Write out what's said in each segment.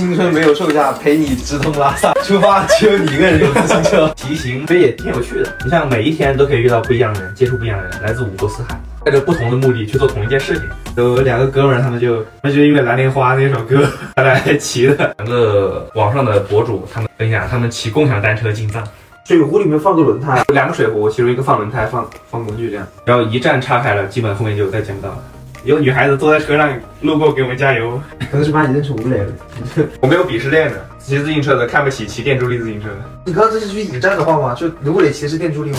青春没有售价，陪你直通拉萨。出发只有你一个人有自行车。骑行这也挺有趣的。你像每一天都可以遇到不一样的人，接触不一样的人，来自五湖四海，带着不同的目的去做同一件事情。有两个哥们儿，他们就他们就因为《蓝莲花》那首歌，他来骑的。两个网上的博主，他们分享他们骑共享单车进藏。水壶里面放个轮胎，两个水壶，其中一个放轮胎，放放工具这样，然后一站岔开了，基本后面就再见不到了。有女孩子坐在车上路过给我们加油，可能是把你认成吴磊了。我没有鄙视链的，骑自行车的看不起骑电助力自行车的。你刚刚这是句引战的话吗？就吴磊骑的是电助力吗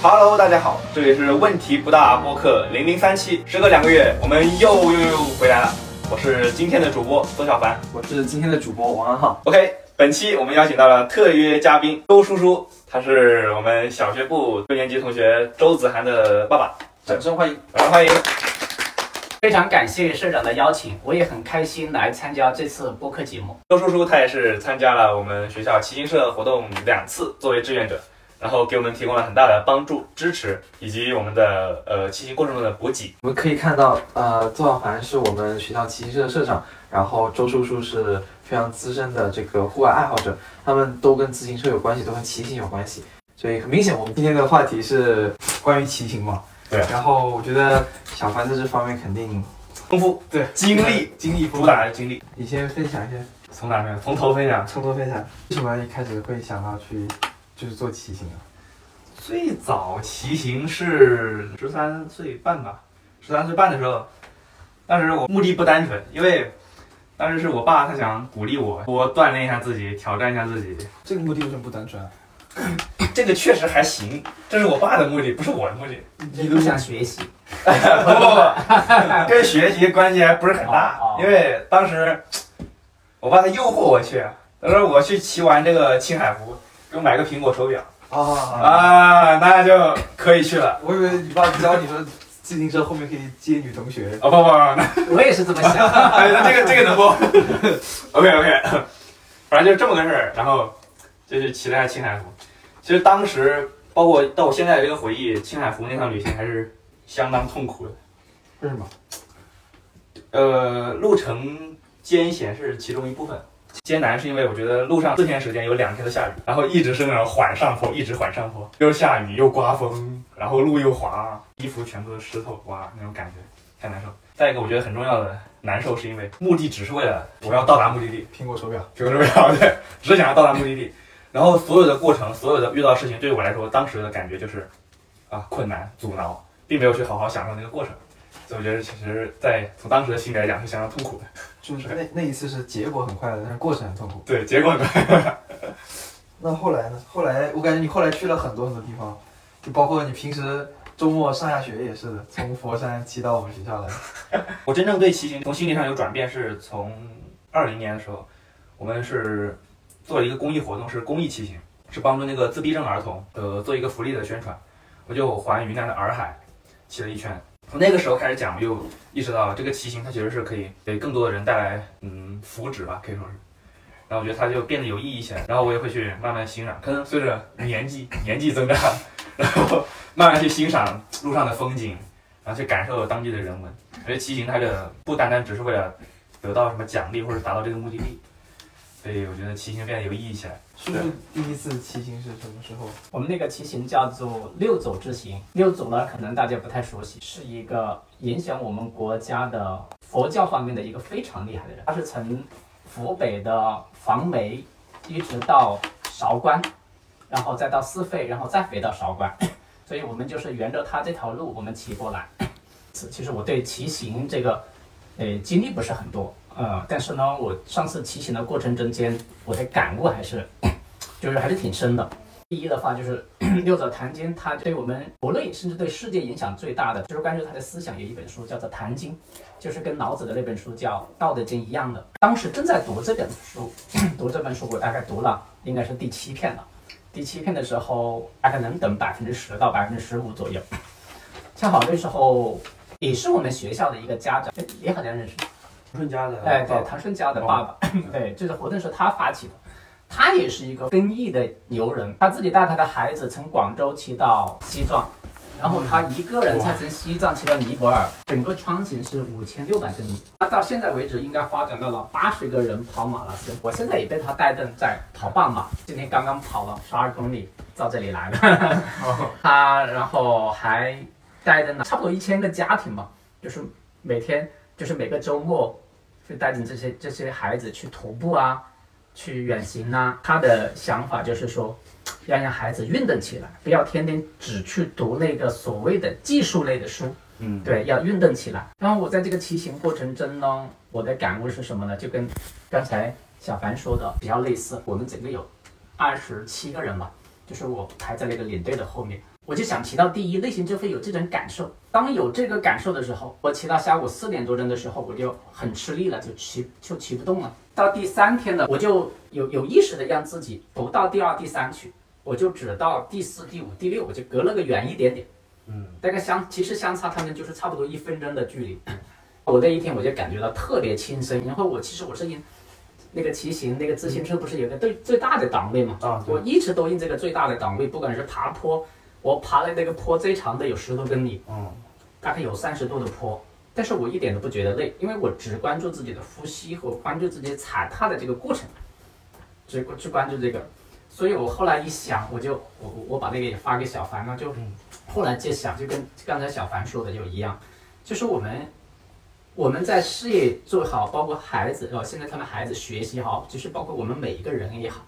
？Hello，大家好，这里是问题不大播客零零三期，时隔两个月，我们又又又回来了。我是今天的主播周小凡。我是今天的主播王安浩。OK，本期我们邀请到了特约嘉宾周叔叔，他是我们小学部六年级同学周子涵的爸爸，掌声欢迎。掌声欢迎。非常感谢社长的邀请，我也很开心来参加这次播客节目。周叔叔他也是参加了我们学校骑行社活动两次，作为志愿者，然后给我们提供了很大的帮助、支持，以及我们的呃骑行过程中的补给。我们可以看到，呃，邹小凡是我们学校骑行社的社长，然后周叔叔是非常资深的这个户外爱好者，他们都跟自行车有关系，都跟骑行有关系。所以很明显，我们今天的话题是关于骑行嘛。对然后我觉得小凡在这方面肯定丰富，对经历，经历丰富。主打的经历，你先分享一下，从哪分？从头分享。从头分享，为什么一开始会想到去就是做骑行啊？最早骑行是十三岁半吧，十三岁半的时候，当时我目的不单纯，因为当时是我爸他想鼓励我，多锻炼一下自己，挑战一下自己。这个目的为什么不单纯啊？这个确实还行，这是我爸的目的，不是我的目的。你都想学习，不不不，跟学习关系还不是很大因为当时我爸他诱惑我去，他说我去骑完这个青海湖，给我买个苹果手表啊，啊，那就可以去了。我以为你爸教你说自行车后面可以接女同学。哦不不不，那我也是这么想。哎，那这个这个能不？OK OK，反正就这么个事儿，然后就去骑了下青海湖。其实当时，包括到我现在这个回忆，青海湖那趟旅行还是相当痛苦的。为什么？呃，路程艰险是其中一部分，艰难是因为我觉得路上四天时间有两天的下雨，然后一直是那种缓上坡，一直缓上坡，又下雨又刮风，然后路又滑，衣服全部都湿透，哇，那种感觉太难受。再一个，我觉得很重要的难受是因为目的只是为了我要到达目的地，苹果手表。苹果手表对，只想要到达目的地，然后所有的过程，所有的遇到的事情，对于我来说，当时的感觉就是啊困难阻挠，并没有去好好享受那个过程。所以我觉得，其实，在从当时的心理来讲，是相当痛苦的。就是那那一次是结果很快乐，但是过程很痛苦。对，结果呢？那后来呢？后来我感觉你后来去了很多很多地方，就包括你平时周末上下学也是的，从佛山骑到我们学校来。我真正对骑行从心理上有转变，是从二零年的时候，我们是做了一个公益活动，是公益骑行，是帮助那个自闭症儿童呃做一个福利的宣传。我就环云南的洱海骑了一圈。从那个时候开始讲，我就意识到这个骑行它其实是可以给更多的人带来嗯福祉吧，可以说是。然后我觉得它就变得有意义起来，然后我也会去慢慢欣赏，可能随着年纪 年纪增长，然后慢慢去欣赏路上的风景，然后去感受当地的人文。我觉得骑行它的不单单只是为了得到什么奖励或者达到这个目的地，所以我觉得骑行变得有意义起来。叔叔第一次骑行是什么时候？我们那个骑行叫做六走之行，六走呢可能大家不太熟悉，是一个影响我们国家的佛教方面的一个非常厉害的人，他是从湖北的黄梅一直到韶关，然后再到四费，然后再回到韶关，所以我们就是沿着他这条路我们骑过来。其实我对骑行这个，呃，经历不是很多，呃，但是呢，我上次骑行的过程中间，我的感悟还是，就是还是挺深的。第一的话就是六祖坛经，它对我们国内甚至对世界影响最大的，就是关于他的思想有一本书叫做《坛经》，就是跟老子的那本书叫《道德经》一样的。当时正在读这本书，读这本书我大概读了应该是第七篇了。第七篇的时候，大概能等百分之十到百分之十五左右。恰好那时候也是我们学校的一个家长，也好像认识。顺家的哎，对，唐顺家的爸爸，对，这个活动是他发起的。他也是一个公益的牛人，他自己带他的孩子从广州骑到西藏，然后他一个人才从西藏骑到尼泊尔，整个穿行是五千六百公里。他到现在为止应该发展到了八十个人跑马拉松。我现在也被他带动在跑半马，今天刚刚跑了十二公里到这里来的。他然后还带动了差不多一千个家庭吧，就是每天就是每个周末就带着这些这些孩子去徒步啊，去远行啊。他的想法就是说。要让孩子运动起来，不要天天只去读那个所谓的技术类的书。嗯，对，要运动起来。然后我在这个骑行过程中呢，我的感悟是什么呢？就跟刚才小凡说的比较类似。我们整个有二十七个人吧，就是我排在那个领队的后面。我就想骑到第一，内心就会有这种感受。当有这个感受的时候，我骑到下午四点多钟的时候，我就很吃力了，就骑就骑不动了。到第三天了，我就有有意识的让自己不到第二、第三去。我就只到第四、第五、第六，我就隔了个远一点点，嗯，大概相其实相差他们就是差不多一分钟的距离。我那一天我就感觉到特别轻松，然后我其实我是用那个骑行那个自行车不是有个最最大的档位嘛，啊，我一直都用这个最大的档位，不管是爬坡，我爬的那个坡最长的有十多公里，嗯，大概有三十度的坡，但是我一点都不觉得累，因为我只关注自己的呼吸和关注自己踩踏的这个过程，只只关注这个。所以我后来一想，我就我我把那个也发给小凡了，就后来就想，就跟刚才小凡说的就一样，就是我们我们在事业做好，包括孩子哦，现在他们孩子学习好，就是包括我们每一个人也好，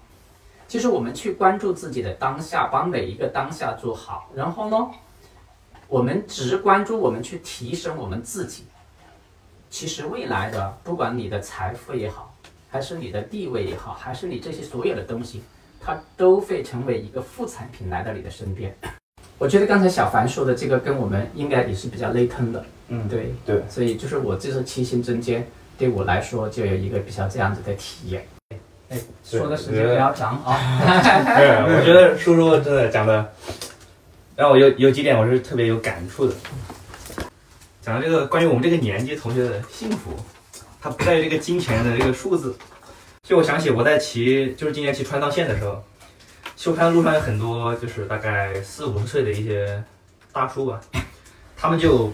其实我们去关注自己的当下，把每一个当下做好，然后呢，我们只关注我们去提升我们自己，其实未来的不管你的财富也好，还是你的地位也好，还是你这些所有的东西。它都会成为一个副产品来到你的身边。我觉得刚才小凡说的这个跟我们应该也是比较类通的。嗯，对对。所以就是我这次骑行中间，对我来说就有一个比较这样子的体验。哎，说的时间比较长啊。对，我觉得叔叔真的讲的，让我有有几点我是特别有感触的。讲到这个关于我们这个年纪同学的幸福，它不在于这个金钱的这个数字。就我想起我在骑，就是今年骑川藏线的时候，秀山路上有很多就是大概四五十岁的一些大叔吧，他们就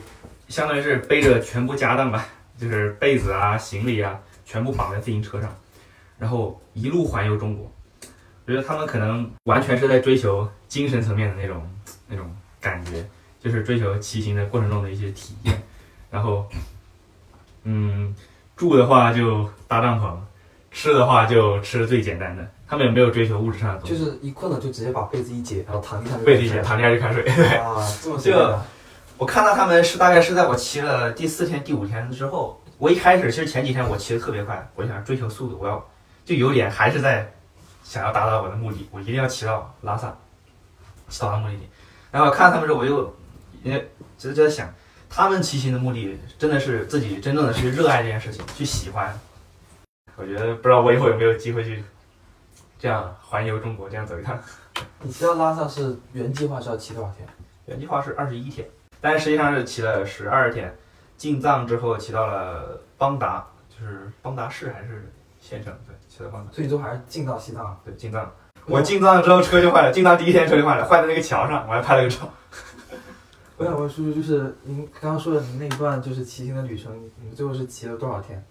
相当于是背着全部家当吧，就是被子啊、行李啊，全部绑在自行车上，然后一路环游中国。我觉得他们可能完全是在追求精神层面的那种那种感觉，就是追求骑行的过程中的一些体验。然后，嗯，住的话就搭帐篷。吃的话就吃最简单的，他们也没有追求物质上的东西，就是一困了就直接把被子一解，然后躺地上，被子一解，躺地下就开睡。对啊，这么 就我看到他们是大概是在我骑了第四天、第五天之后，我一开始其实前几天我骑的特别快，我想追求速度，我要就有点还是在想要达到我的目的，我一定要骑到拉萨，骑到目的地。然后看到他们之后，我又也就在想，他们骑行的目的真的是自己真正的去热爱这件事情，去喜欢。我觉得不知道我以后有没有机会去这样环游中国，这样走一趟。你骑到拉萨是原计划是要骑多少天？原计划是二十一天，但是实际上是骑了十二天。进藏之后骑到了邦达，就是邦达市还是县城？对，最后还是进到西藏了。对，进藏。我进藏之后车就坏了，进藏第一天车就坏了，坏在那个桥上，我还拍了个照。我想问叔叔，就是您刚刚说的您那一段就是骑行的旅程，你们最后是骑了多少天？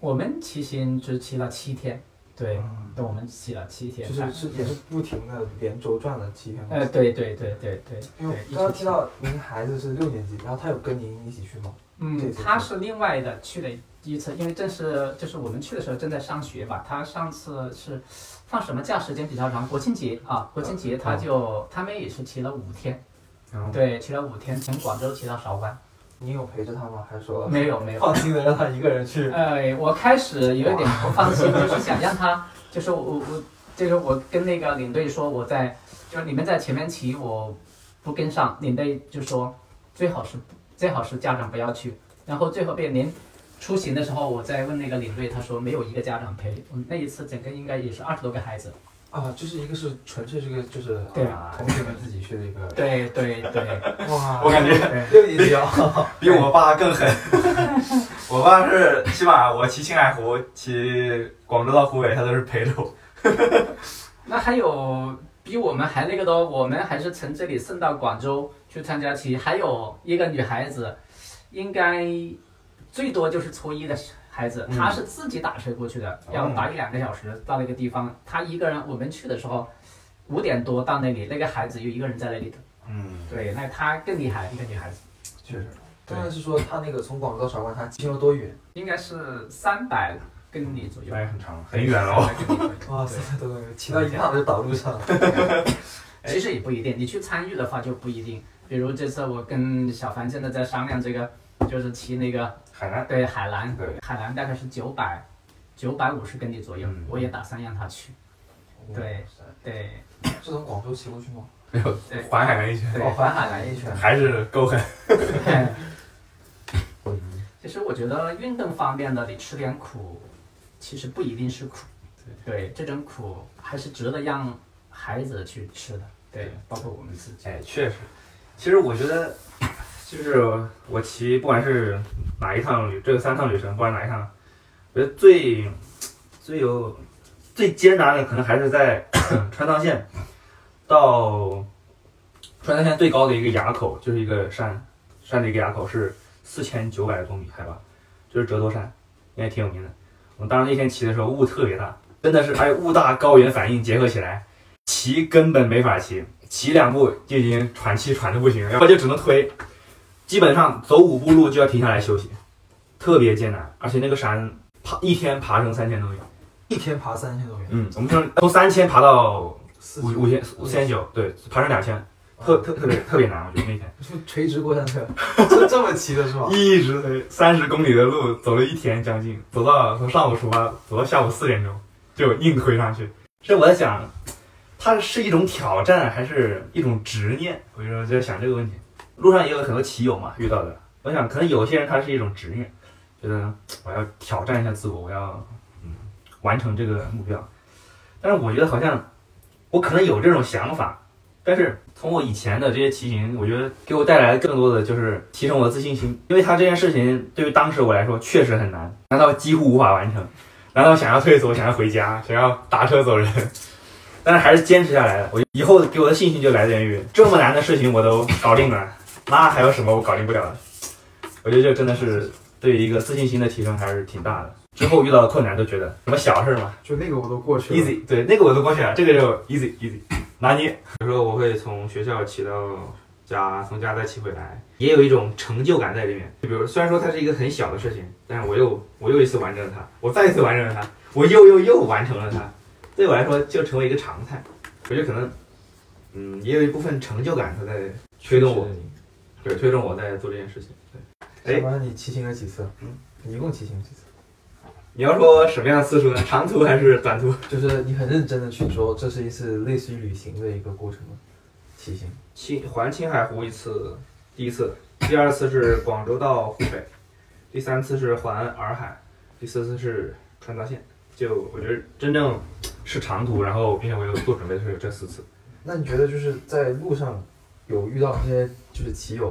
我们骑行只骑了七天，对，等我们骑了七天，就是是也是不停的连轴转了七天。哎，对对对对对。因为刚刚提到您孩子是六年级，然后他有跟您一起去吗？嗯，他是另外的去了一次，因为正是就是我们去的时候正在上学吧。他上次是放什么假时间比较长？国庆节啊，国庆节他就他们也是骑了五天，对，骑了五天，从广州骑到韶关。你有陪着他吗？还是说没有没有放心的让他一个人去？哎，我开始有一点不放心，就是想让他，就是我我，就是我跟那个领队说，我在，就是你们在前面骑，我不跟上。领队就说最好是最好是家长不要去。然后最后被连出行的时候，我再问那个领队，他说没有一个家长陪。那一次整个应该也是二十多个孩子。啊，就是一个是纯粹这个就是对啊，同学们自己去的一个。对对对，哇，我感觉六年级啊，比我爸更狠。我爸是起码我骑青海湖，骑广州到湖北，他都是陪着我。那还有比我们还那个多，我们还是从这里送到广州去参加棋，还有一个女孩子，应该最多就是初一的孩子，嗯她是自己打车过去的，要哦打一两个小时到那个地方，她一个人，我们去的时候五点多到那里，那个孩子有一个人在那里的，嗯，对，那她更厉害，一个女孩子，确实。当然是说他那个从广州到韶关，他骑了多远？应该是三百公里左右那，也很长，很远了哦。300公里左右哇，对三百多公里，骑到一半就倒路上了。其实也不一定，你去参与的话就不一定。比如这次我跟小凡现在在商量这个，就是骑那个海南，对海南，对海南大概是九百九百五十公里左右，嗯我也打算让他去。对对是从广州骑过去吗？没有对环海南一圈，对哦，环海南一圈。还是够狠。对。其实我觉得运动方面的，你吃点苦，其实不一定是苦。对，这种苦还是值得让孩子去吃的。对，包括我们自己。哎，确实，其实我觉得，就是我骑，不管是哪一趟旅，这个三趟旅程，不管哪一趟，我觉得最最有最艰难的，可能还是在 川藏线到川藏线最高的一个垭口，就是一个山山的一个垭口是四千九百多米海拔，就是折多山，应该挺有名的。我们当时那天骑的时候雾特别大，真的是还有雾大高原反应结合起来。骑根本没法骑，骑两步就已经喘气喘的不行，然后就只能推，基本上走五步路就要停下来休息，特别艰难，而且那个山爬一天爬升三千多米，一天爬三千多米，嗯，我们从从三千爬到四五五千五千。九，对，爬升两千，特特特别特别难，我觉得那天。就垂直过山车，就 这么骑的是吧？一直推三十公里的路，走了一天将近，走到从上午出发，走到下午四点钟，就硬推上去。这我在想，它是一种挑战还是一种执念？我就在想这个问题。路上也有很多骑友嘛遇到的，我想可能有些人他是一种执念，觉得我要挑战一下自我，我要嗯完成这个目标。但是我觉得好像我可能有这种想法，但是从我以前的这些骑行，我觉得给我带来更多的就是提升我的自信心，因为他这件事情对于当时我来说确实很难，难道几乎无法完成？难道想要退缩，想要回家，想要打车走人？但是还是坚持下来了。我以后给我的信心就来源于这么难的事情我都搞定了，那还有什么我搞定不了的？我觉得这真的是对于一个自信心的提升还是挺大的。之后遇到的困难都觉得什么小事嘛，就那个我都过去了。easy，对，那个我都过去了，这个就 easy easy 拿捏。有时候我会从学校骑到家，从家再骑回来，也有一种成就感在里面。就比如，虽然说它是一个很小的事情，但是我又我又一次完成了它，我再一次完成了它，我又又又完成了它，对我来说就成为一个常态。我觉得可能，嗯，也有一部分成就感它在推动我，对，推动我在做这件事情。对，哎你骑行了几次？嗯，你一共骑行了几次？你要说什么样的次数呢？长途还是短途？就是你很认真的去说，这是一次类似于旅行的一个过程吗？骑行。青环青海湖一次，第一次，第二次是广州到湖北，第三次是环洱海，第四次是川藏线。就我觉得真正是长途，然后并且我有做准备的是有这四次。那你觉得就是在路上有遇到那些就是骑友，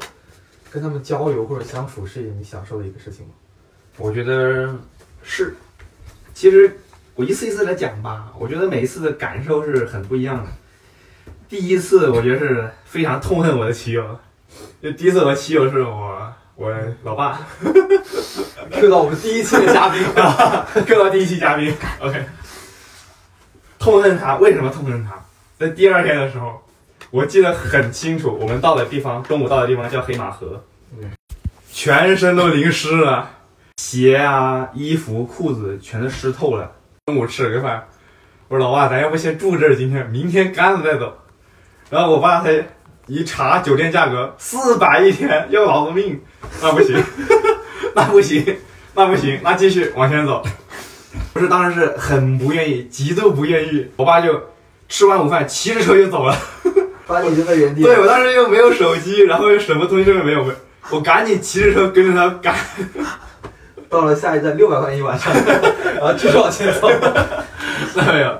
跟他们交流或者相处是你享受的一个事情吗？我觉得是，其实我一次一次来讲吧，我觉得每一次的感受是很不一样的。第一次我觉得是非常痛恨我的骑友，就第一次我的骑友是我我老爸，Q 到我们第一期的嘉宾，Q 到第一期嘉宾，OK。痛恨他，为什么痛恨他？在第二天的时候，我记得很清楚，我们到的地方，中午到的地方叫黑马河，全身都淋湿了，鞋啊、衣服、裤子全都湿透了。中午吃了个饭，我说老爸，咱要不先住这儿，今天明天干了再走。然后我爸他一查酒店价格，四百一天，要老子命，那不行，那不行，那不行，那继续往前走。不是，当时是很不愿意，极度不愿意。我爸就吃完午饭骑着车就走了。把你扔在原地。对我当时又没有手机，然后又什么东西都没有，我赶紧骑着车跟着他赶。到了下一站六百块钱一晚上，然后继续往前走。没有，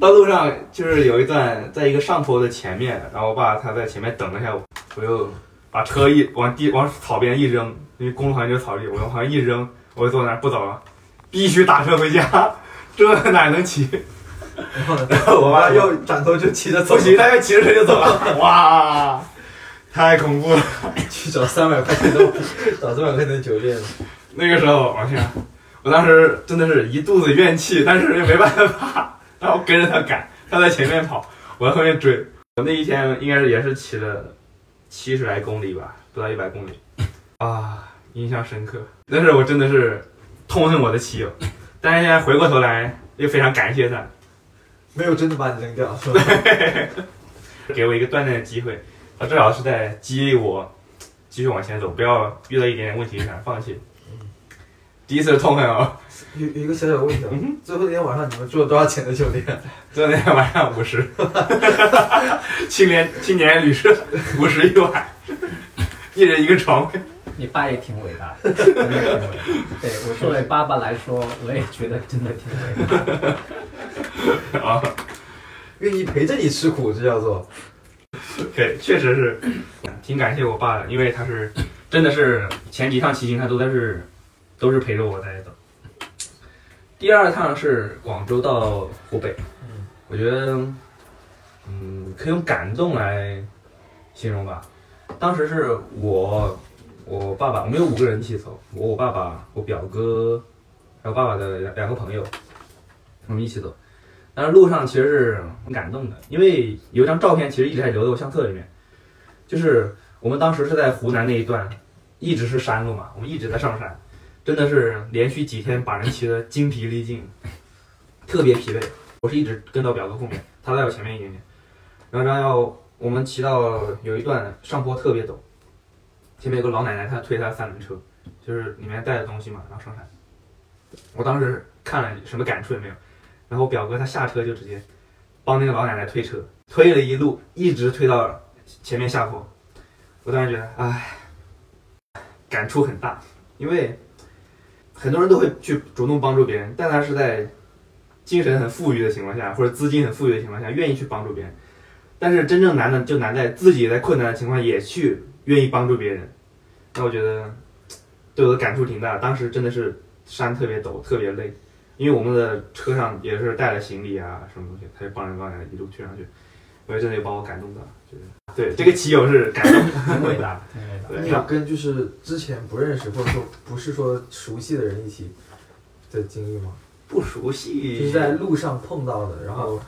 到路上就是有一段，在一个上坡的前面，然后我爸他在前面等了一下我，我又把车一往地往草边一扔，因为公路旁边就是草地，我往旁边一扔，我就坐那儿不走了，必须打车回家，这哪能骑？然后呢？然后我爸又又转头就骑着走不，行，他要骑着车就走了，哇，太恐怖了。去找三百块钱的 找三百块钱的酒店。那个时候，我天，我当时真的是一肚子怨气，但是又没办法，然后跟着他赶，他在前面跑，我在后面追。我那一天应该是也是骑了七十来公里吧，不到一百公里，啊，印象深刻。但是我真的是痛恨我的骑友，但是现在回过头来又非常感谢他，没有真的把你扔掉，是吧？给我一个锻炼的机会，他至少是在激励我继续往前走，不要遇到一点点问题就想放弃。第一次痛恨哦，有有一个小小问题嗯，最后那天晚上你们住了多少钱的酒店？昨天晚上五十，青年青年旅社五十一晚，一人一个床位。你爸也挺伟大的，真的挺伟大。对我作为爸爸来说，我也觉得真的挺伟大的。啊，愿意陪着你吃苦，这叫做对，确实是挺感谢我爸的，因为他是真的是前几趟骑行他都在是都是陪着我在走。第二趟是广州到湖北，我觉得嗯可以用感动来形容吧。当时是我我爸爸，我们有五个人一起走，我我爸爸我表哥还有爸爸的两两个朋友，我们一起走。但是路上其实是很感动的，因为有一张照片其实一直还留在我相册里面，就是我们当时是在湖南那一段，一直是山路嘛，我们一直在上山，真的是连续几天把人骑得精疲力尽，特别疲惫。我是一直跟到表哥后面，他在我前面一点点，然后然后我们骑到有一段上坡特别陡，前面有个老奶奶，她推她三轮车，就是里面带的东西嘛，然后上山。我当时看了什么感触也没有。然后我表哥他下车就直接帮那个老奶奶推车，推了一路，一直推到前面下坡。我当时觉得，唉，感触很大，因为很多人都会去主动帮助别人，但他是在精神很富裕的情况下，或者资金很富裕的情况下，愿意去帮助别人。但是真正难的就难在自己在困难的情况也去愿意帮助别人。那我觉得对我的感触挺大，当时真的是山特别陡，特别累。因为我们的车上也是带了行李啊，什么东西，他就帮着老奶奶一路推上去，我觉得真的有把我感动到，就是对这个骑友是感动挺伟大的，挺伟大的。你有跟就是之前不认识或者说不是说熟悉的人一起的经历吗？不熟悉，就是在路上碰到的，然后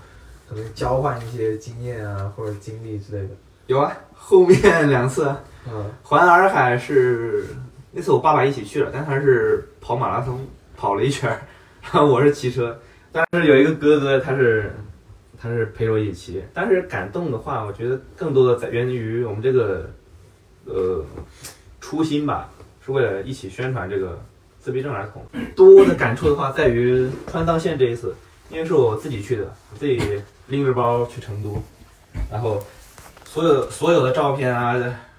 可能交换一些经验啊或者经历之类的。有啊，后面两次。嗯，环洱海是那次我爸爸一起去了，但他是跑马拉松跑了一圈儿，然 后我是骑车，但是有一个哥哥他是他是陪着我一起骑，但是感动的话，我觉得更多的在源于我们这个呃初心吧，是为了一起宣传这个自闭症儿童。多的感触的话，在于川藏线这一次，因为是我自己去的，自己拎着包去成都，然后所有所有的照片啊，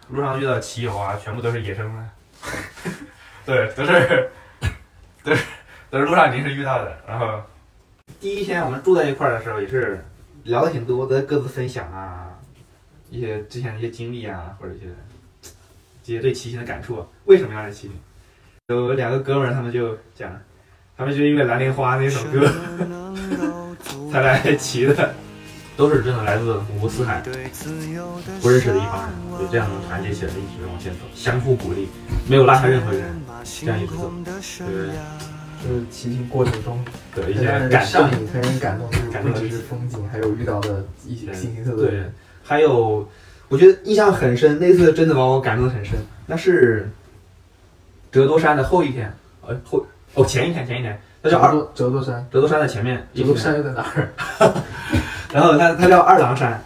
路上遇到的骑友啊，全部都是野生的，对，都是 都是都是路上临时遇到的。然后第一天我们住在一块儿的时候，也是聊的挺多的，各自分享啊，一些之前的一些经历啊，或者一些这些对骑行的感触啊，为什么要来骑行？有两个哥们儿，他们就讲，他们就因为《蓝莲花》那首歌才来 骑的，都是真的来自五湖四海。不认识的一帮人，就这样能团结起来，一直往前走，相互鼓励，没有落下任何人，这样一直走，对就是骑行过程中对一很让人些感动，上瘾、很让人感动，就是感动的不只是风景，还有遇到的一些形形色色的人。，还有我觉得印象很深，那次真的把我感动的很深。那是折多山的后一天，呃后哦前一天前一天，那叫二折多折多山，折多山的前面，折多山又在哪儿？然后它它叫二郎山，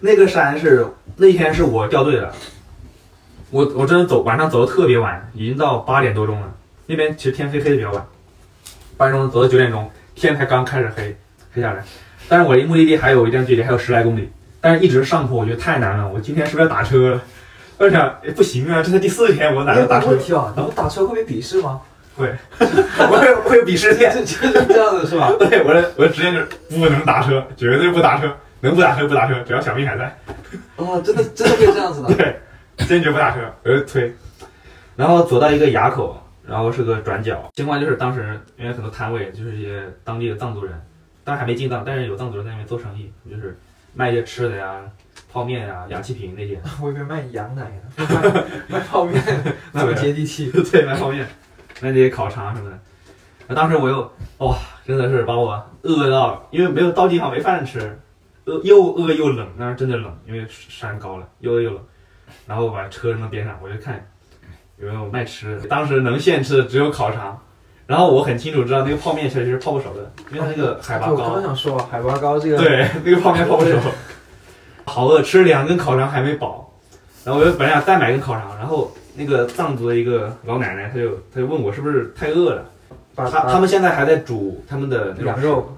那个山是那天是我掉队的，我我真的走晚上走的特别晚，已经到八点多钟了。那边其实天黑黑的比较晚，八点钟走到九点钟，天才刚开始黑黑下来。但是我离目的地还有一段距离，还有十来公里，但是一直上坡，我觉得太难了。我今天是不是要打车？我想，不行啊，这才第四天，我哪有能打车个问？题啊，你们打车会被鄙视吗？会，我 会会有鄙视链。就就是这样子是吧？对，我的我的职业就是不能打车，绝对不打车，能不打车不打车，只要小命还在。哦，真的真的会这样子的。对，坚决不打车，我就推，然后走到一个垭口，然后是个转角，情况就是当时因为很多摊位就是一些当地的藏族人，当然还没进藏，但是有藏族人在那边做生意，就是卖一些吃的呀、泡面呀、氧气瓶那些。我以为卖羊奶呢，卖卖泡面那么接地气。对，卖泡面，卖那些烤肠什么的。那当时我又哇，真的是把我饿到，因为没有到地方没饭吃，饿又饿又冷，那是真的冷，因为山高了，又饿又冷。然后我把车扔到边上，我就看有没有卖吃的。当时能现吃的只有烤肠，然后我很清楚知道那个泡面其实是泡不熟的，因为它那个海拔我刚。想说，海拔高这个，对，那个泡面 泡不熟，好饿，吃了两根烤肠还没饱，然后我就本来想再买根烤肠，然后那个藏族的一个老奶奶，她就她就问我是不是太饿了，把她他们现在还在煮他们的羊肉，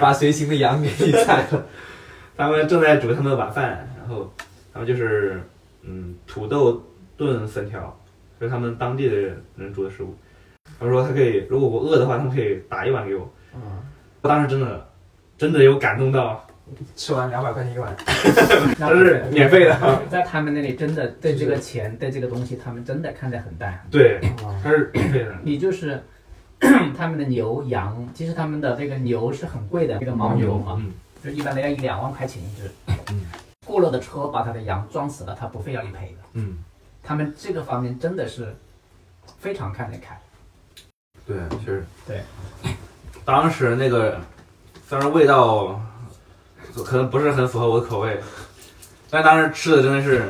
把随行的羊给你宰了。他们正在煮他们的晚饭，然后他们就是嗯土豆炖粉条，这是他们当地的人煮的食物。他说他可以，如果我饿的话，他们可以打一碗给我。嗯，我当时真的真的有感动到，吃完两百块钱一碗，免费的。在他们那里真的对这个钱对这个东西，他们真的看得很淡。对，啊它是免费的。你就是 他们的牛羊，其实他们的这个牛是很贵的，这个牦牛嘛，嗯，就一般的要一两万块钱一只。嗯，过了的车把他的羊撞死了，他不会要你赔的。嗯，他们这个方面真的是非常看得开。对，确实。对，当时那个虽然味道可能不是很符合我的口味，但当时吃的真的是，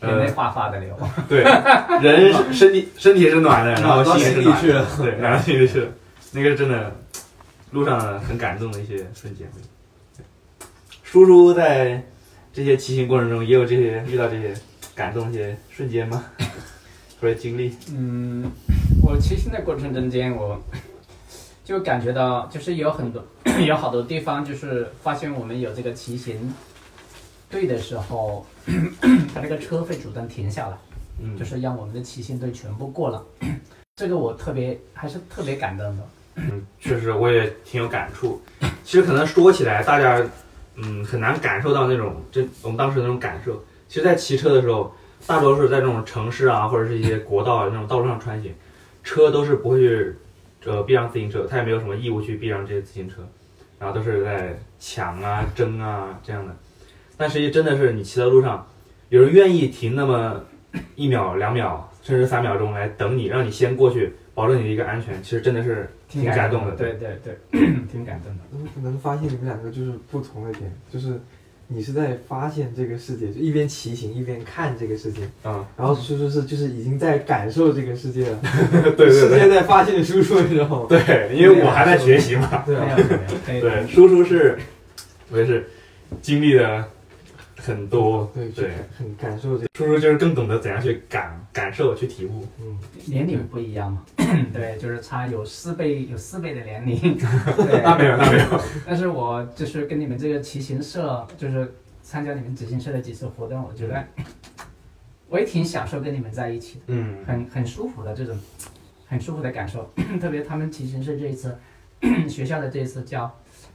呃，眼泪哗哗的流。对，人身体身体是暖的，然后心也是暖的，对，暖到心里去了。那个是真的，路上很感动的一些瞬间。叔叔在这些骑行过程中也有这些遇到这些感动一些瞬间吗？或者经历？嗯，我骑行的过程中间，我就感觉到，就是有很多 有好多地方，就是发现我们有这个骑行队的时候，他这个车会主动停下来，嗯，就是让我们的骑行队全部过了。这个我特别还是特别感动的。嗯，确实我也挺有感触。其实可能说起来，大家嗯很难感受到那种这我们当时那种感受。其实，在骑车的时候，大多数在这种城市啊，或者是一些国道啊那种道路上穿行，车都是不会去呃避让自行车，他也没有什么义务去避让这些自行车，然后都是在抢啊、争啊这样的。但实际真的是你骑在路上，有人愿意停那么一秒、两秒，甚至三秒钟来等你，让你先过去，保证你的一个安全，其实真的是挺感动的。对对对，挺感动的。能能发现你们两个就是不同的点，就是你是在发现这个世界，就一边骑行一边看这个世界，嗯，然后叔叔是就是已经在感受这个世界了，对对世界对在发现叔叔，你知道吗？对，因为我还在学习嘛。对对，叔叔是，我也是经历了很多。对对，很感受这，叔叔就是更懂得怎样去感感受、去体悟。嗯，年龄不一样嘛，对，就是差有四倍有四倍的年龄，对，那没有，那没有。但是我就是跟你们这个骑行社，就是参加你们骑行社的几次活动，我觉得我也挺享受跟你们在一起的，嗯很很舒服的这种，很舒服的感受。特别他们骑行社这一次，学校的这一次教，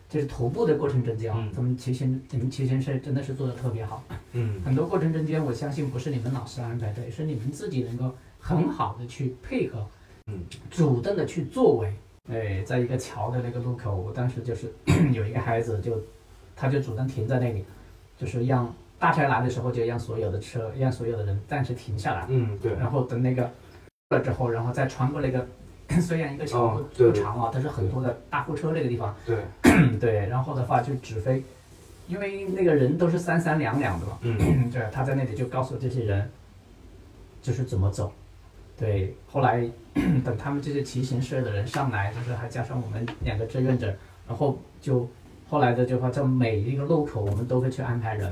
就是徒步的过程中间啊嗯，咱们骑行你们骑行是真的是做的特别好。嗯。很多过程中间，我相信不是你们老师安排的，也是你们自己能够很好的去配合，嗯，主动的去作为。哎，在一个桥的那个路口，我当时就是 有一个孩子就，他就主动停在那里，就是让大车来的时候就让所有的车，让所有的人暂时停下来，嗯，对，然后等那个了之后，然后再穿过那个，虽然一个桥不、不长啊，但是很多的大货车那个地方，对，对，然后的话就直飞，因为那个人都是三三两两的嘛，嗯。对，他在那里就告诉这些人，就是怎么走。对，后来 等他们这些骑行社的人上来，就是还加上我们两个志愿者，然后就后来的就话，在每一个路口我们都会去安排人。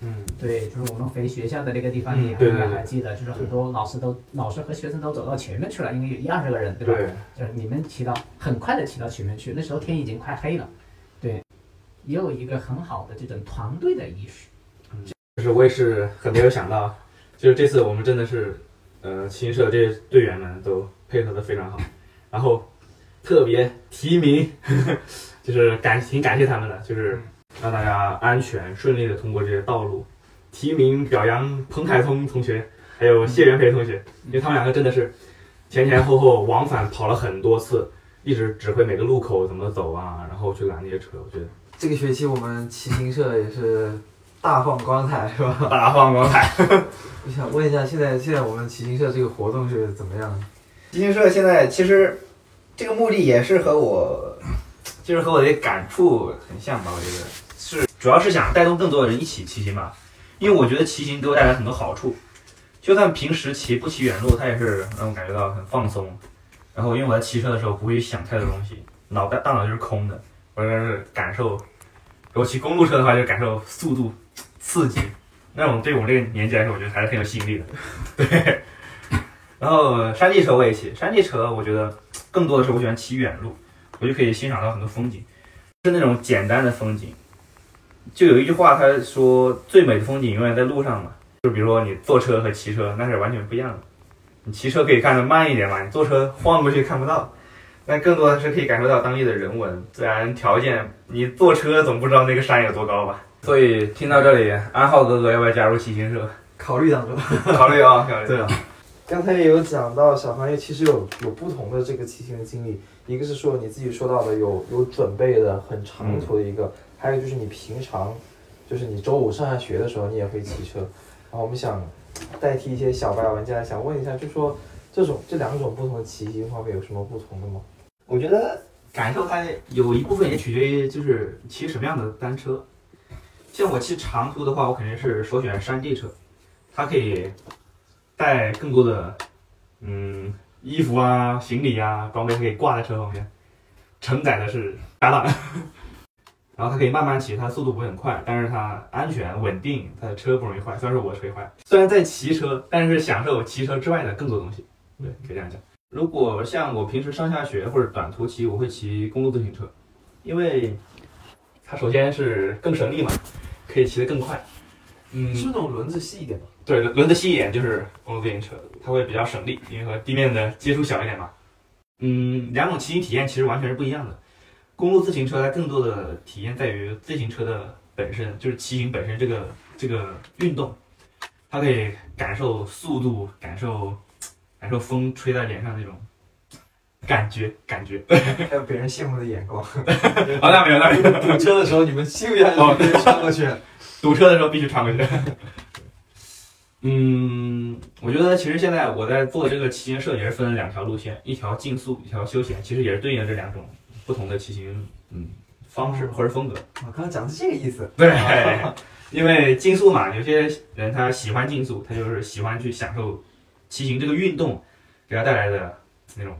嗯对，就是我们回学校的那个地方，嗯你应该还记得，就是很多老师都老师和学生都走到前面去了，因为有一二十个人，对吧？对，就是你们骑到很快的骑到前面去，那时候天已经快黑了，对，也有一个很好的这种团队的意识。就是我也是很没有想到，就是这次我们真的是，呃，骑行社这些队员们都配合的非常好，然后特别提名，就是感挺感谢他们的，就是让大家安全顺利的通过这些道路。提名表扬彭凯聪同学，还有谢元培同学，因为他们两个真的是前前后后往返跑了很多次，一直指挥每个路口怎么走啊，然后去拦那些车。我觉得这个学期我们骑行社也是大放光彩，是吧？大放光彩。我想问一下，现在现在我们骑行社这个活动是怎么样的？骑行社现在其实这个目的也是和我，就是和我的感触很像吧。我觉得是主要是想带动更多的人一起骑行吧，因为我觉得骑行给我带来很多好处。就算平时骑不骑远路，它也是让我感觉到很放松。然后因为我在骑车的时候不会想太多东西，脑袋大脑就是空的，我就是感受。如果骑公路车的话，就感受速度、刺激，那种对我们这个年纪来说，我觉得还是很有吸引力的。对。然后山地车我也骑，山地车我觉得更多的是我喜欢骑远路，我就可以欣赏到很多风景，是那种简单的风景。就有一句话，他说最美的风景永远在路上嘛。就比如说你坐车和骑车，那是完全不一样的。你骑车可以看得慢一点嘛，你坐车晃过去看不到。但更多的是可以感受到当地的人文、自然条件。你坐车总不知道那个山有多高吧？所以听到这里，安浩哥哥要不要加入骑行社？考虑当中。考虑啊，考虑。对啊。刚才也有讲到，小黄也其实有有不同的这个骑行的经历。一个是说你自己说到的有有准备的很长途的一个，还有就是你平常就是你周五上下学的时候你也会骑车。然后我们想代替一些小白玩家，想问一下，就说这种这两种不同的骑行方面有什么不同的吗？我觉得感受它有一部分也取决于就是骑什么样的单车。像我骑长途的话，我肯定是首选山地车，它可以带更多的嗯衣服啊、行李啊、装备可以挂在车后面，承载的是搭档。然后它可以慢慢骑，它速度不会很快，但是它安全稳定，它的车不容易坏。虽然说我车坏，虽然在骑车，但是享受骑车之外的更多东西。对，可以这样讲。如果像我平时上下学或者短途骑，我会骑公路自行车，因为它首先是更省力嘛，可以骑得更快。嗯，是那种轮子细一点吗？对，轮子细一点就是公路自行车，它会比较省力，因为和地面的接触小一点嘛。嗯，两种骑行体验其实完全是不一样的。公路自行车它更多的体验在于自行车的本身，就是骑行本身这个这个运动，它可以感受速度，感受感受风吹在脸上那种感觉感觉。还有别人羡慕的眼光。好，那没有那没有。堵车的时候你们咻一下就直接穿过去。堵车的时候必须穿过去。嗯，我觉得其实现在我在做这个骑行社也是分了两条路线，一条竞速，一条休闲，其实也是对应的这两种。不同的骑行嗯方式或者风格，我刚刚讲的是这个意思。对，因为竞速嘛，有些人他喜欢竞速，他就是喜欢去享受骑行这个运动给他带来的那种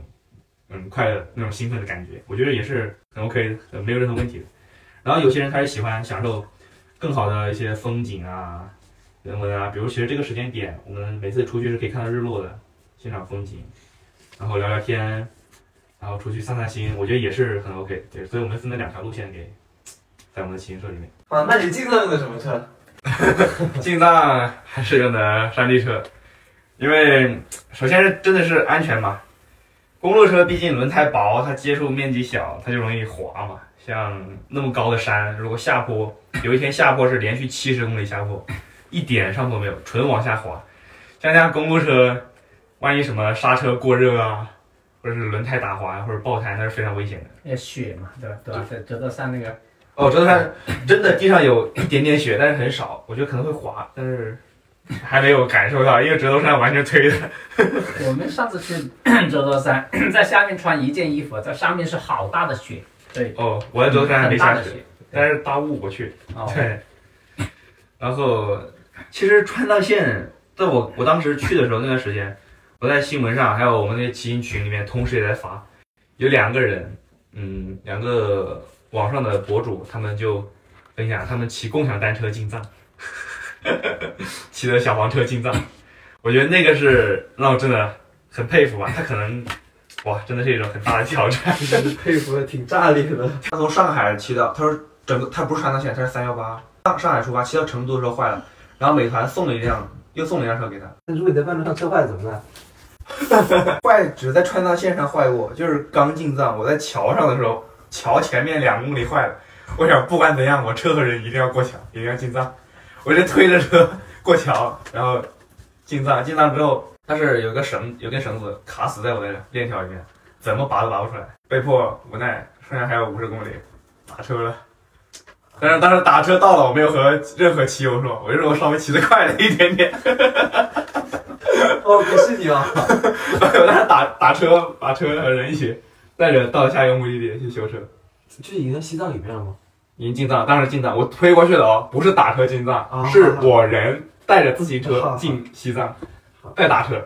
嗯快乐、那种兴奋的感觉，我觉得也是很 OK 的，没有任何问题的。然后有些人他是喜欢享受更好的一些风景啊、人文啊，比如其实这个时间点，我们每次出去是可以看到日落的，欣赏风景，然后聊聊天。然后出去散散心，我觉得也是很 OK。对，所以我们分了两条路线给在我们的骑行社里面。啊，那你进藏用的什么车？进藏还是用的山地车，因为首先是真的是安全嘛。公路车毕竟轮胎薄，它接触面积小，它就容易滑嘛。像那么高的山，如果下坡，有一天下坡是连续七十公里下坡，一点上坡没有，纯往下滑。像这样公路车，万一什么刹车过热啊？或者是轮胎打滑或者爆胎，那是非常危险的。那雪嘛，对吧？对吧？在折头山那个，哦，折多山真的地上有一点点雪，但是很少，我觉得可能会滑，但是还没有感受到，因为折头山完全推的。我们上次去 折头山，在下面穿一件衣服，在上面是好大的雪。对。哦，我在折头山还没下雪，但是大雾我去。哦。对。然后，其实川藏线，在我我当时去的时候那段时间。我在新闻上，还有我们那些骑行群里面，同时也在发，有两个人，嗯，两个网上的博主，他们就分享他们骑共享单车进藏，骑的小黄车进藏，我觉得那个是让我真的很佩服吧。他可能，哇，真的是一种很大的挑战，真 是佩服的挺炸裂的。他从上海骑到，他说整个他不是川藏线，他是三幺八，上上海出发，骑到成都的时候坏了，然后美团送了一辆，又送了一辆车给他。那如果你在半路上车坏了怎么办？坏只在川藏线上坏过，就是刚进藏，我在桥上的时候，桥前面两公里坏了。我想不管怎样，我车和人一定要过桥，一定要进藏。我就推着车 过桥，然后进藏。进藏之后，它是有个绳，有根绳子卡死在我的链条里面，怎么拔都拔不出来，被迫无奈，剩下还有五十公里，打车了。但是当时打车到了，我没有和任何骑友说，我就说我稍微骑得快了一点点。哦，不是你吗？我当时打打车把车和人一起带着到下一个目的地去修车，就已经在西藏里面了吗？已经进藏，当时进藏，我推过去的哦，不是打车进藏，啊是我人带着自行车进西藏，再打车。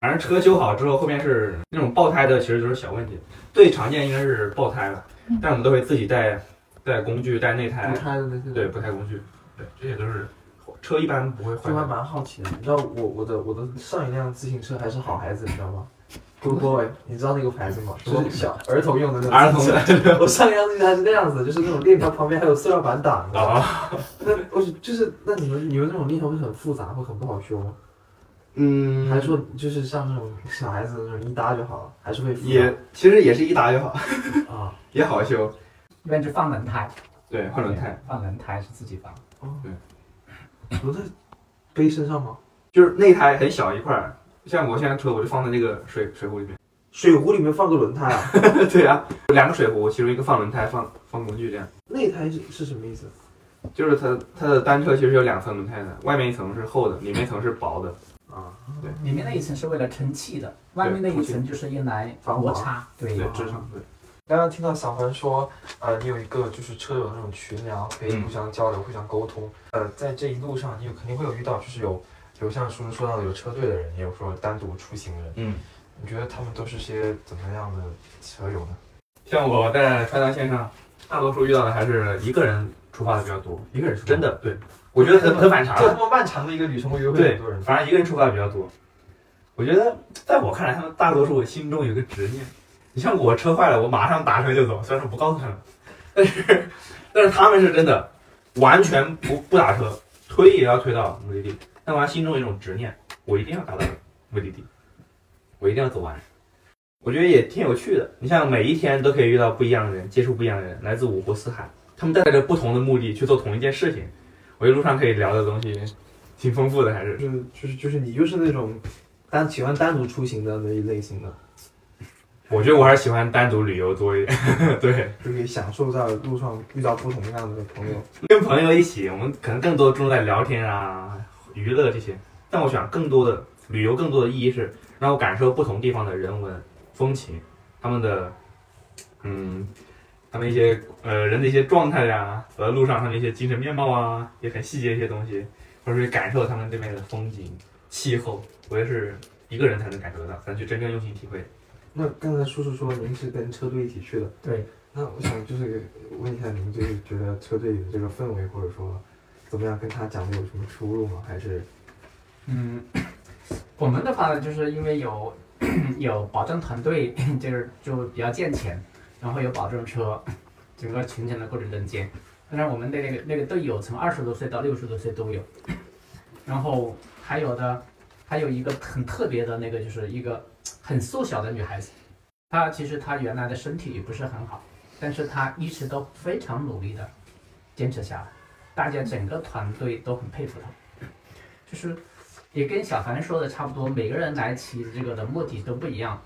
反正车修好之后，后面是那种爆胎的，其实都是小问题。最常见应该是爆胎了，但我们都会自己带带工具、带内胎不，拆的那些。对，不胎工具，对，这些都是车一般不会坏就还的。蛮好奇的，你知道我我的我的上一辆自行车还是好孩子，你知道吗？Good boy，你知道那个牌子吗？就是小 儿童用的那种儿童自行车。我上一辆自行车还是那样子，就是那种链条旁边还有塑料板挡的。啊，那我就是那你们你们那种链条会很复杂，会很不好修吗？嗯还是说就是像那种小孩子那种一搭就好了，还是会复杂也其实也是一搭就好，啊？也好修。一般就放轮胎，对，换轮胎，放轮胎是自己放。哦，对轮胎背身上吗？就是内胎很小一块儿，像我现在车我就放在那个水水壶里面。水壶里面放个轮胎啊？对啊，两个水壶，其中一个放轮胎，放放工具这样。内胎是是什么意思？就是它它的单车其实有两层轮胎的，外面一层是厚的，里面一层是薄的。啊，对里面那一层是为了撑气的，外面那一层就是用来防摩擦。对对，支撑。对，刚刚听到小凡说，呃，你有一个就是车友的那种群聊，可以嗯互相交流、互相沟通。呃，在这一路上，你有肯定会有遇到，就是有有像叔叔说到的有车队的人，也有说单独出行的人。嗯，你觉得他们都是些怎么样的车友呢？像我在川藏线上，大多数遇到的还是一个人出发的比较多，一个人出真的对，我觉得很很反常就。这么漫长的一个旅程，会约会很多人。反正一个人出发的比较多。我觉得在我看来，他们大多数心中有个执念。你像我车坏了，我马上打车就走，虽然说不告诉他们，但是但是他们是真的完全不不打车，推也要推到目的地。但我心中有一种执念，我一定要达到目的地，我一定要走完。我觉得也挺有趣的。你像每一天都可以遇到不一样的人，接触不一样的人，来自五湖四海，他们带着不同的目的去做同一件事情。我觉得路上可以聊的东西挺丰富的，还是就是就是就是你就是那种单喜欢单独出行的那一类型的，我觉得我还是喜欢单独旅游多一点。对，就可以享受在路上遇到不同样的朋友。跟朋友一起，我们可能更多注重在聊天啊、娱乐这些。但我想更多的旅游，更多的意义是让我感受不同地方的人文风情，他们的嗯，他们一些呃人的一些状态呀、走在路上他们的一些精神面貌啊，也很细节一些东西，或者是感受他们这边的风景、气候，我也是一个人才能感受得到，才能去真正用心体会。那刚才叔叔说您是跟车队一起去的，对，那我想就是问一下您，就是觉得车队的这个氛围或者说怎么样，跟他讲的有什么出入吗？还是嗯，我们的话就是因为有有保证团队，就是就比较健全，然后有保证车，整个行程的过程中间，当然我们的那个那个队友从二十多岁到六十多岁都有，然后还有的还有一个很特别的那个就是一个很瘦小的女孩子，她其实她原来的身体也不是很好，但是她一直都非常努力的坚持下来，大家整个团队都很佩服她，就是。也跟小凡说的差不多，每个人来骑这个的目的都不一样。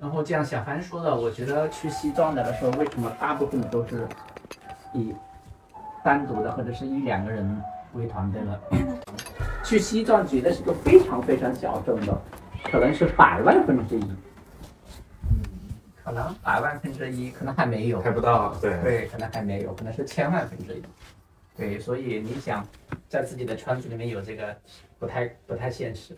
然后就像小凡说的，我觉得去西藏的时候，为什么大部分都是以单独的或者是一两个人为团队呢？去西藏绝对是个非常非常小众的，可能是百万分之一。嗯，可能百万分之一，可能还没有。还不到，对对，可能还没有，可能是千万分之一。对，所以你想在自己的圈子里面有这个，不太不太现实。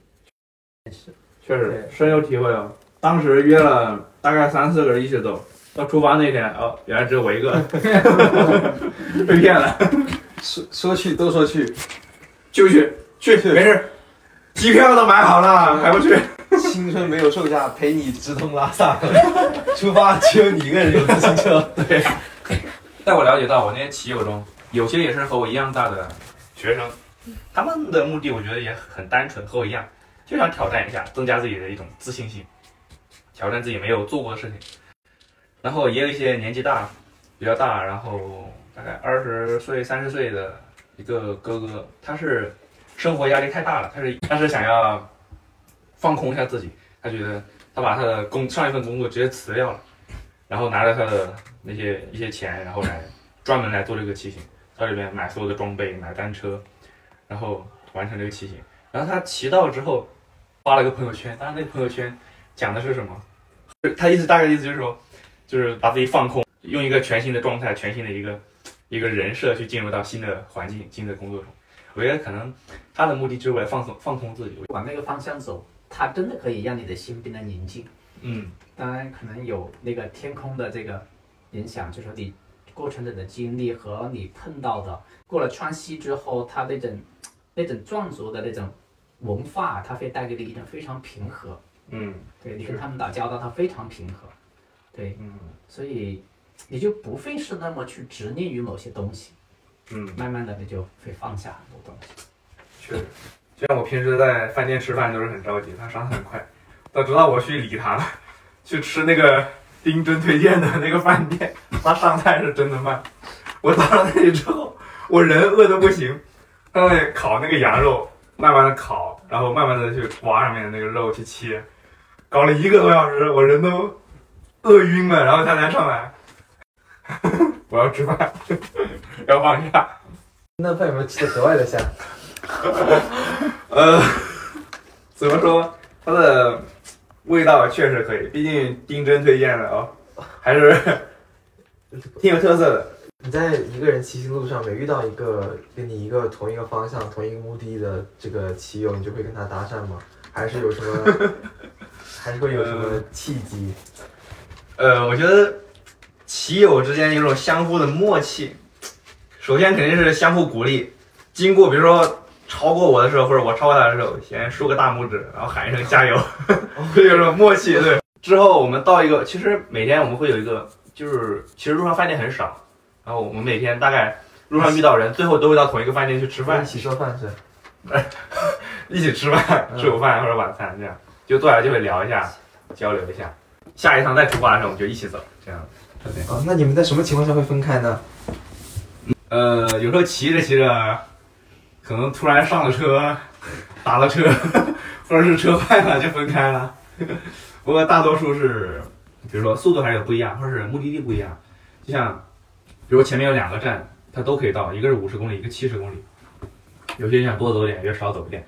现实。确实对深有体会哦。当时约了大概三四个人一起走，到出发那天，哦，原来只有我一个，被骗了，说说去都说去，就去去，没事，机票都买好了，还不去？青春没有售价，陪你直通拉萨，出发只有你一个人有自行车。对。在我了解到，我那些骑友中，有些也是和我一样大的学生，他们的目的我觉得也很单纯，和我一样，就想挑战一下，增加自己的一种自信心，挑战自己没有做过的事情。然后也有一些年纪大，比较大，然后大概二十岁、三十岁的一个哥哥，他是生活压力太大了，他是他是想要放空一下自己，他觉得他把他的工上一份工作直接辞掉了，然后拿着他的那些一些钱，然后来专门来做这个骑行，到这边买所有的装备，买单车，然后完成这个骑行。然后他骑到之后发了个朋友圈，当然那个朋友圈讲的是什么？他意思大概意思就是说，就是把自己放空，用一个全新的状态、全新的一个一个人设去进入到新的环境、新的工作中。我觉得可能他的目的就是为了放松、放空自己。往那个方向走，它真的可以让你的心变得宁静。嗯当然，可能有那个天空的这个影响，就是说你过程中的经历和你碰到的，过了川西之后，它那种那种壮族的那种文化，它会带给你一种非常平和。嗯对你跟他们打交道，它非常平和。对，嗯所以你就不会是那么去执念于某些东西，嗯，慢慢的你就会放下很多东西。确实。就像我平时在饭店吃饭都是很着急，他上菜很快。到直到我去礼堂去吃那个丁真推荐的那个饭店，他上菜是真的慢。我到了那里之后，我人饿得不行，他在烤那个羊肉，慢慢的烤，然后慢慢的去挖上面的那个肉去切，搞了一个多小时，我人都饿晕了，然后他才上来。我要吃饭，要放假。那饭有没有吃的格外的香？呃，怎么说？它的味道确实可以，毕竟丁真推荐的哦，还是挺有特色的。你在一个人骑行路上，每遇到一个跟你一个同一个方向、同一个目的的这个骑友，你就会跟他搭讪吗？还是有什么？还是会有什么契机？呃，我觉得骑友之间有种相互的默契。首先肯定是相互鼓励，经过比如说超过我的时候，或者我超过他的时候，先竖个大拇指，然后喊一声加油，会有种默契。对，之后我们到一个，其实每天我们会有一个，就是其实路上饭店很少，然后我们每天大概路上遇到人，最后都会到同一个饭店去吃饭一，起吃饭是？一起吃饭，嗯吃午饭或者晚餐，这样就坐下来就会聊一下，交流一下。下一趟再出发的时候，我们就一起走，这样。对。啊，那你们在什么情况下会分开呢？呃，有时候骑着骑着，可能突然上了车，打了车，或者是车坏了就分开了。不过大多数是，比如说速度还是有不一样，或者是目的地不一样。就像，比如前面有两个站，它都可以到，一个是五十公里，一个七十公里。有些人想多走点，有些少走一点。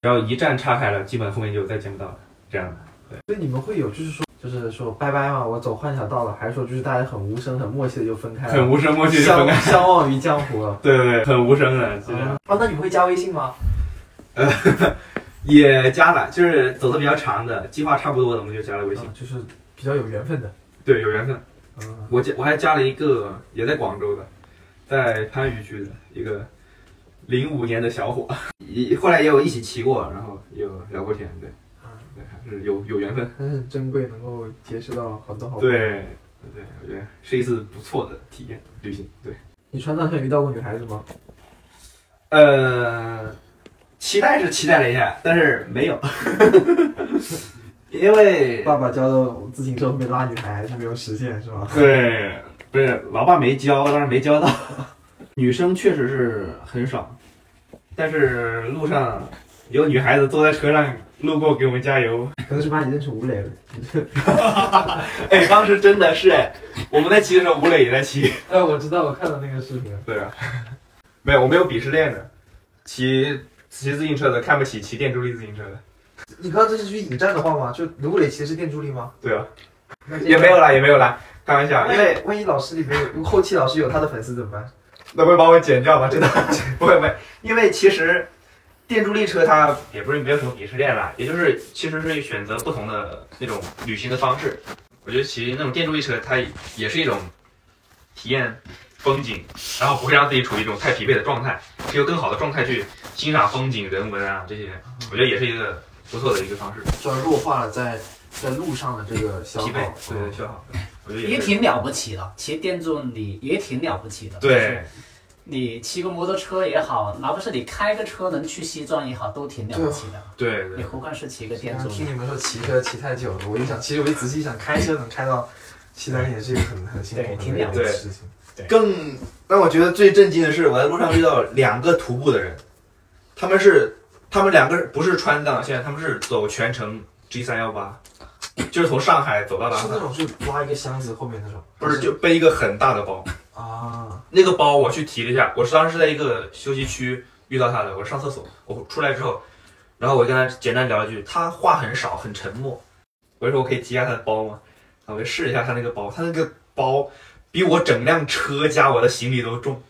只要一站岔开了，基本后面就再见不到了。这样的。所以你们会有就是说，就是说拜拜嘛，我走换条道了，还是说就是大家很无声、很默契的就分开了，很无声默契就分相开。相忘于江湖了。对对对，很无声的，是这样。哦，那你们会加微信吗？呃 也加了，就是走的比较长的，计划差不多的，我们就加了微信。啊就是比较有缘分的。对，有缘分。嗯，我加我还加了一个也在广州的，在番禺区的一个零五年的小伙，也后来也有一起骑过，然后也有聊过天，对，有有缘分。还很珍贵，能够结识到很多好朋对友。对，我觉得是一次不错的体验旅行。对，你船上有遇到过女孩子吗？呃，期待是期待了一下，但是没有，因为 爸爸教的自行车后面拉女孩还是没有实现，是吧？对，不是老爸没教，当然没教到。女生确实是很少，但是路上有女孩子坐在车上路过给我们加油。可能是把你认成吴磊了。哎，当时真的是哎，我们在骑的时候，吴磊也在骑。哎，我知道，我看到那个视频了。对啊，没有，我没有鄙视链的，骑骑自行车的看不起骑电助力自行车的。你刚刚这是句引战的话吗？就吴磊骑的是电助力吗？对啊，也没有啦，也没有啦，开玩笑，因为万一万一老师里面有后期老师有他的粉丝怎么办？那会把我剪掉吧？真的 不会不会，因为其实电助力车它也不是没有什么鄙视链啦，也就是其实是选择不同的那种旅行的方式。我觉得骑那种电助力车，它也是一种体验风景，然后不会让自己处于一种太疲惫的状态，是一个更好的状态去欣赏风景、人文啊这些，我觉得也是一个不错的一个方式。主要弱化了在在路上的这个消疲惫耗，，对对，消耗，我觉得是。也挺了不起的，骑电助力也挺了不起的。对，你骑个摩托车也好，哪怕是你开个车能去西藏也好，都挺了不起的。对对，你何况是骑个电助力？听你们说骑车骑太久了，我就想，其实我一仔细想，开车能开到西南也是一个很很辛苦挺了不起的事情。更让我觉得最震惊的是，我在路上遇到两个徒步的人，他们是他们两个不是川藏线，他们是走全程 G 三幺八，就是从上海走到拉萨是那，种就拉一个箱子后面那种，不是就背一个很大的包。啊，那个包我去提了一下，我是当时是在一个休息区遇到他的，我上厕所，我出来之后，然后我跟他简单聊一句，他话很少，很沉默，我就说我可以提一下他的包吗？我就试一下他那个包，他那个包比我整辆车加我的行李都重，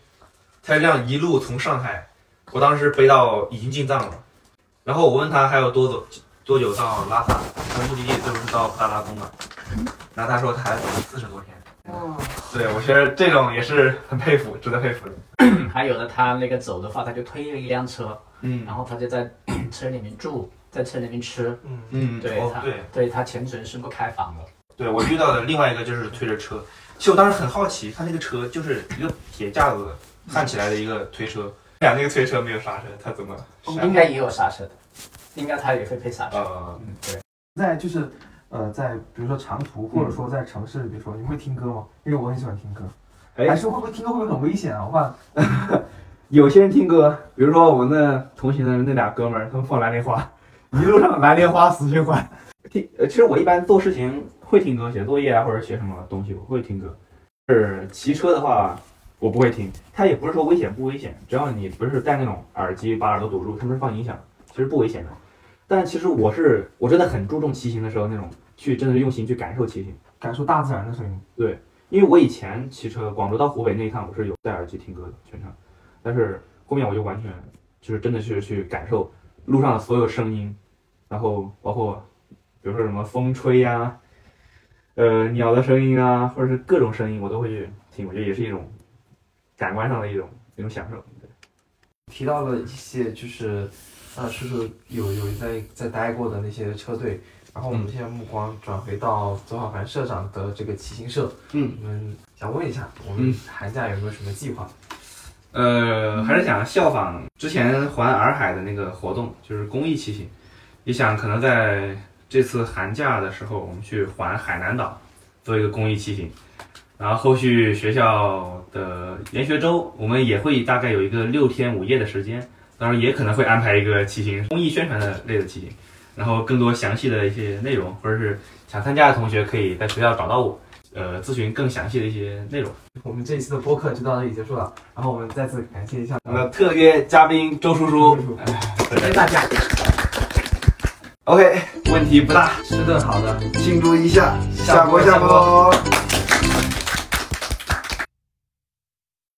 他这样一路从上海，我当时背到已经进藏了，然后我问他还有多久多久到拉萨，他的目的地最后是到布达拉宫嘛，然后他说他还走了四十多天。哇，对，我觉得这种也是很佩服，值得佩服的。还有的他那个走的话，他就推了一辆车，嗯然后他就在 车里面住，在车里面吃。嗯，嗯，对他哦对对他全程是不开房的。对，我遇到的另外一个就是推着车，其实我当时很好奇，他那个车就是一个铁架子焊起来的一个推车，俩，那个推车没有刹车，他怎么？应该也有刹车的，应该他也会配刹车。呃，嗯，对。在就是呃，在比如说长途或者说在城市，比如说你会听歌吗？因为我很喜欢听歌，哎还是会不会听歌会不会很危险啊？我怕 有些人听歌，比如说我们那同行的那俩哥们儿，他们放蓝莲花，一路上蓝莲花死循环。听，呃，其实我一般做事情会听歌，写作业啊或者写什么东西我会听歌。是骑车的话，我不会听。它也不是说危险不危险，只要你不是戴那种耳机把耳朵堵住，他们是放音响，其实不危险的。但其实我是我真的很注重骑行的时候那种去真的是用心去感受骑行。感受大自然的声音。对因为我以前骑车广州到湖北那一趟，我是有戴耳机听歌的全程，但是后面我就完全就是真的是去感受路上的所有声音，然后包括比如说什么风吹呀、呃鸟的声音啊，或者是各种声音，我都会去听，我觉得也是一种感官上的一种一种享受。对提到了一些就是呃叔叔有有在在待过的那些车队，然后我们现在目光转回到左小凡社长的这个骑行社，嗯，我们想问一下，我们寒假有没有什么计划？呃，还是想效仿之前环洱海的那个活动，就是公益骑行。也想可能在这次寒假的时候，我们去环海南岛做一个公益骑行。然后后续学校的研学周，我们也会大概有一个六天五夜的时间，当然也可能会安排一个骑行公益宣传的类的骑行。然后更多详细的一些内容，或者是想参加的同学，可以在学校找到我，呃，咨询更详细的一些内容。我们这一次的播客就到这里结束了，然后我们再次感谢一下我们的特约嘉宾周叔叔，感谢大家，，OK，问题不大，吃顿好的。庆祝一下，下播下播喽。